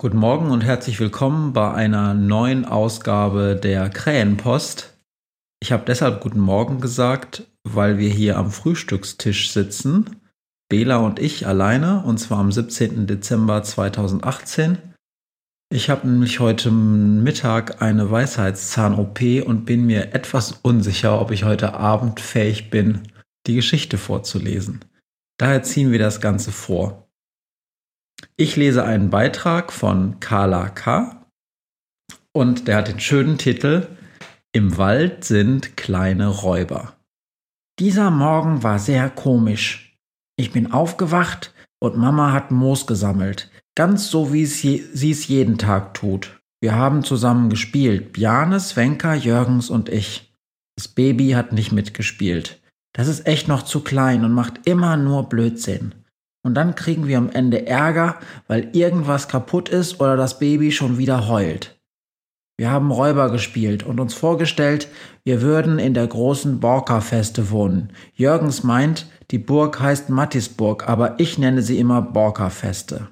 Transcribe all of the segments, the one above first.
Guten Morgen und herzlich willkommen bei einer neuen Ausgabe der Krähenpost. Ich habe deshalb guten Morgen gesagt, weil wir hier am Frühstückstisch sitzen. Bela und ich alleine, und zwar am 17. Dezember 2018. Ich habe nämlich heute Mittag eine Weisheitszahn-OP und bin mir etwas unsicher, ob ich heute Abend fähig bin, die Geschichte vorzulesen. Daher ziehen wir das Ganze vor. Ich lese einen Beitrag von Carla K. und der hat den schönen Titel Im Wald sind kleine Räuber. Dieser Morgen war sehr komisch. Ich bin aufgewacht und Mama hat Moos gesammelt, ganz so wie sie es jeden Tag tut. Wir haben zusammen gespielt, Bjane, Svenka, Jürgens und ich. Das Baby hat nicht mitgespielt. Das ist echt noch zu klein und macht immer nur Blödsinn. Und dann kriegen wir am Ende Ärger, weil irgendwas kaputt ist oder das Baby schon wieder heult. Wir haben Räuber gespielt und uns vorgestellt, wir würden in der großen Borka-Feste wohnen. Jürgens meint, die Burg heißt Mattisburg, aber ich nenne sie immer Borka-Feste.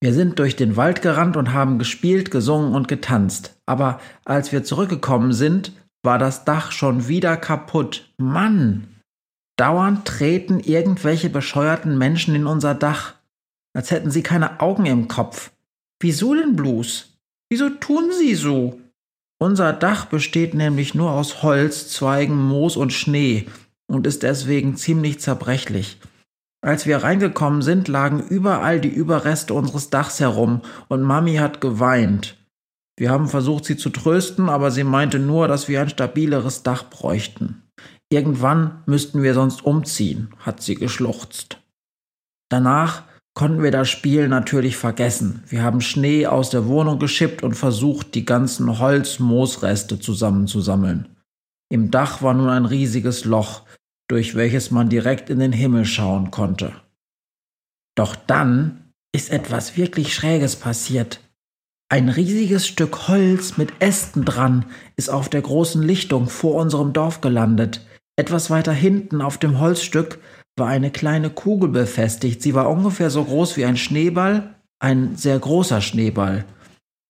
Wir sind durch den Wald gerannt und haben gespielt, gesungen und getanzt. Aber als wir zurückgekommen sind, war das Dach schon wieder kaputt. Mann! Dauernd treten irgendwelche bescheuerten Menschen in unser Dach, als hätten sie keine Augen im Kopf. Wieso denn bloß? Wieso tun sie so? Unser Dach besteht nämlich nur aus Holz, Zweigen, Moos und Schnee und ist deswegen ziemlich zerbrechlich. Als wir reingekommen sind, lagen überall die Überreste unseres Dachs herum und Mami hat geweint. Wir haben versucht, sie zu trösten, aber sie meinte nur, dass wir ein stabileres Dach bräuchten. Irgendwann müssten wir sonst umziehen, hat sie geschluchzt. Danach konnten wir das Spiel natürlich vergessen. Wir haben Schnee aus der Wohnung geschippt und versucht, die ganzen Holz-Moosreste zusammenzusammeln. Im Dach war nun ein riesiges Loch, durch welches man direkt in den Himmel schauen konnte. Doch dann ist etwas wirklich Schräges passiert. Ein riesiges Stück Holz mit Ästen dran ist auf der großen Lichtung vor unserem Dorf gelandet. Etwas weiter hinten auf dem Holzstück war eine kleine Kugel befestigt. Sie war ungefähr so groß wie ein Schneeball, ein sehr großer Schneeball.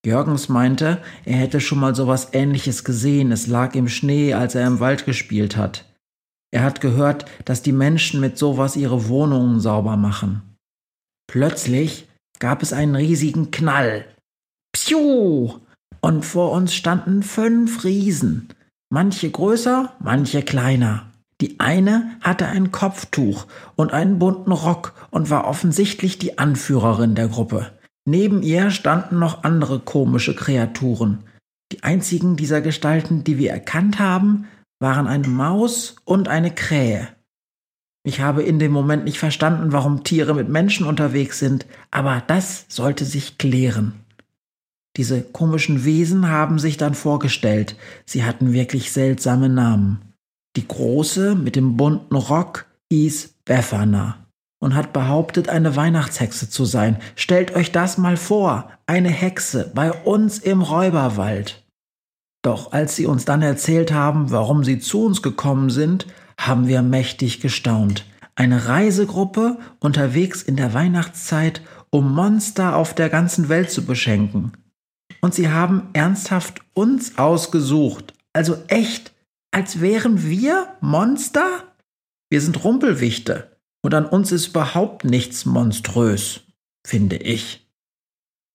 Jürgens meinte, er hätte schon mal sowas ähnliches gesehen. Es lag im Schnee, als er im Wald gespielt hat. Er hat gehört, dass die Menschen mit sowas ihre Wohnungen sauber machen. Plötzlich gab es einen riesigen Knall. Psiu! Und vor uns standen fünf Riesen manche größer, manche kleiner. Die eine hatte ein Kopftuch und einen bunten Rock und war offensichtlich die Anführerin der Gruppe. Neben ihr standen noch andere komische Kreaturen. Die einzigen dieser Gestalten, die wir erkannt haben, waren eine Maus und eine Krähe. Ich habe in dem Moment nicht verstanden, warum Tiere mit Menschen unterwegs sind, aber das sollte sich klären. Diese komischen Wesen haben sich dann vorgestellt. Sie hatten wirklich seltsame Namen. Die Große mit dem bunten Rock hieß Befana und hat behauptet, eine Weihnachtshexe zu sein. Stellt euch das mal vor, eine Hexe bei uns im Räuberwald. Doch als sie uns dann erzählt haben, warum sie zu uns gekommen sind, haben wir mächtig gestaunt. Eine Reisegruppe unterwegs in der Weihnachtszeit, um Monster auf der ganzen Welt zu beschenken. Und sie haben ernsthaft uns ausgesucht. Also echt, als wären wir Monster? Wir sind Rumpelwichte. Und an uns ist überhaupt nichts monströs, finde ich.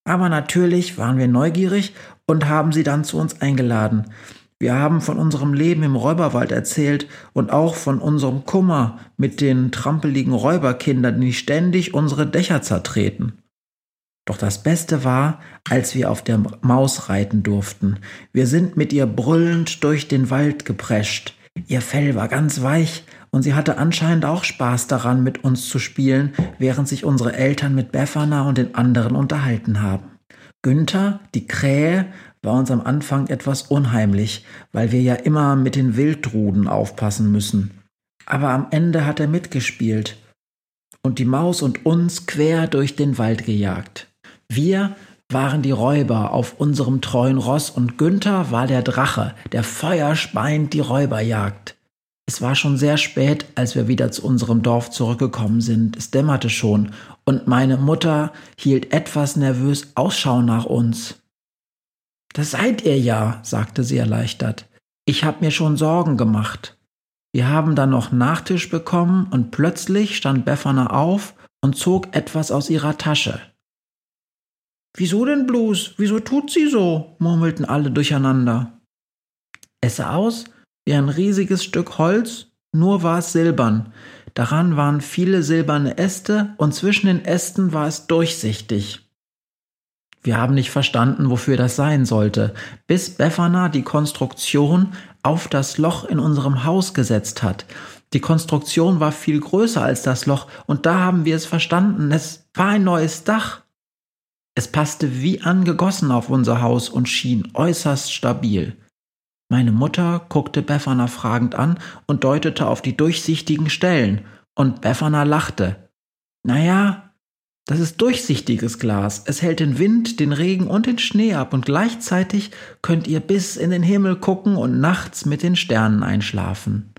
Aber natürlich waren wir neugierig und haben sie dann zu uns eingeladen. Wir haben von unserem Leben im Räuberwald erzählt und auch von unserem Kummer mit den trampeligen Räuberkindern, die ständig unsere Dächer zertreten. Doch das Beste war, als wir auf der Maus reiten durften. Wir sind mit ihr brüllend durch den Wald geprescht. Ihr Fell war ganz weich und sie hatte anscheinend auch Spaß daran, mit uns zu spielen, während sich unsere Eltern mit Befana und den anderen unterhalten haben. Günther, die Krähe, war uns am Anfang etwas unheimlich, weil wir ja immer mit den Wildruden aufpassen müssen. Aber am Ende hat er mitgespielt und die Maus und uns quer durch den Wald gejagt. Wir waren die Räuber auf unserem treuen Ross und Günther war der Drache, der feuerspeint die Räuber jagt. Es war schon sehr spät, als wir wieder zu unserem Dorf zurückgekommen sind. Es dämmerte schon und meine Mutter hielt etwas nervös Ausschau nach uns. Das seid ihr ja, sagte sie erleichtert. Ich hab mir schon Sorgen gemacht. Wir haben dann noch Nachtisch bekommen und plötzlich stand Befana auf und zog etwas aus ihrer Tasche. Wieso denn bloß? Wieso tut sie so? murmelten alle durcheinander. Es sah aus wie ein riesiges Stück Holz, nur war es silbern. Daran waren viele silberne Äste und zwischen den Ästen war es durchsichtig. Wir haben nicht verstanden, wofür das sein sollte, bis Befana die Konstruktion auf das Loch in unserem Haus gesetzt hat. Die Konstruktion war viel größer als das Loch und da haben wir es verstanden. Es war ein neues Dach. Es passte wie angegossen auf unser Haus und schien äußerst stabil. Meine Mutter guckte Befana fragend an und deutete auf die durchsichtigen Stellen, und Befana lachte. Naja, das ist durchsichtiges Glas. Es hält den Wind, den Regen und den Schnee ab und gleichzeitig könnt ihr bis in den Himmel gucken und nachts mit den Sternen einschlafen.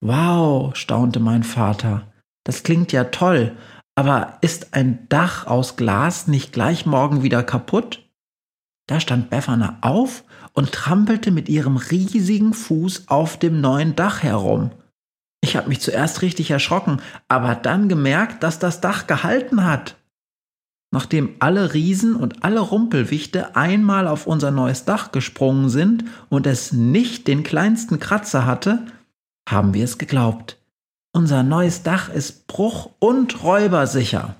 Wow, staunte mein Vater. Das klingt ja toll, aber ist ein Dach aus Glas nicht gleich morgen wieder kaputt? Da stand Befana auf und trampelte mit ihrem riesigen Fuß auf dem neuen Dach herum. Ich habe mich zuerst richtig erschrocken, aber dann gemerkt, dass das Dach gehalten hat. Nachdem alle Riesen und alle Rumpelwichte einmal auf unser neues Dach gesprungen sind und es nicht den kleinsten Kratzer hatte, haben wir es geglaubt. Unser neues Dach ist bruch- und räubersicher.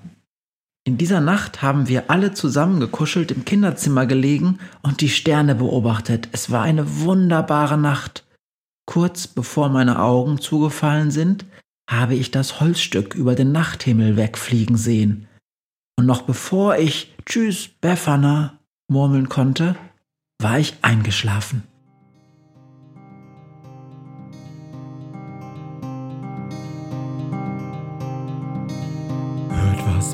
In dieser Nacht haben wir alle zusammengekuschelt im Kinderzimmer gelegen und die Sterne beobachtet. Es war eine wunderbare Nacht. Kurz bevor meine Augen zugefallen sind, habe ich das Holzstück über den Nachthimmel wegfliegen sehen. Und noch bevor ich Tschüss, Befana murmeln konnte, war ich eingeschlafen.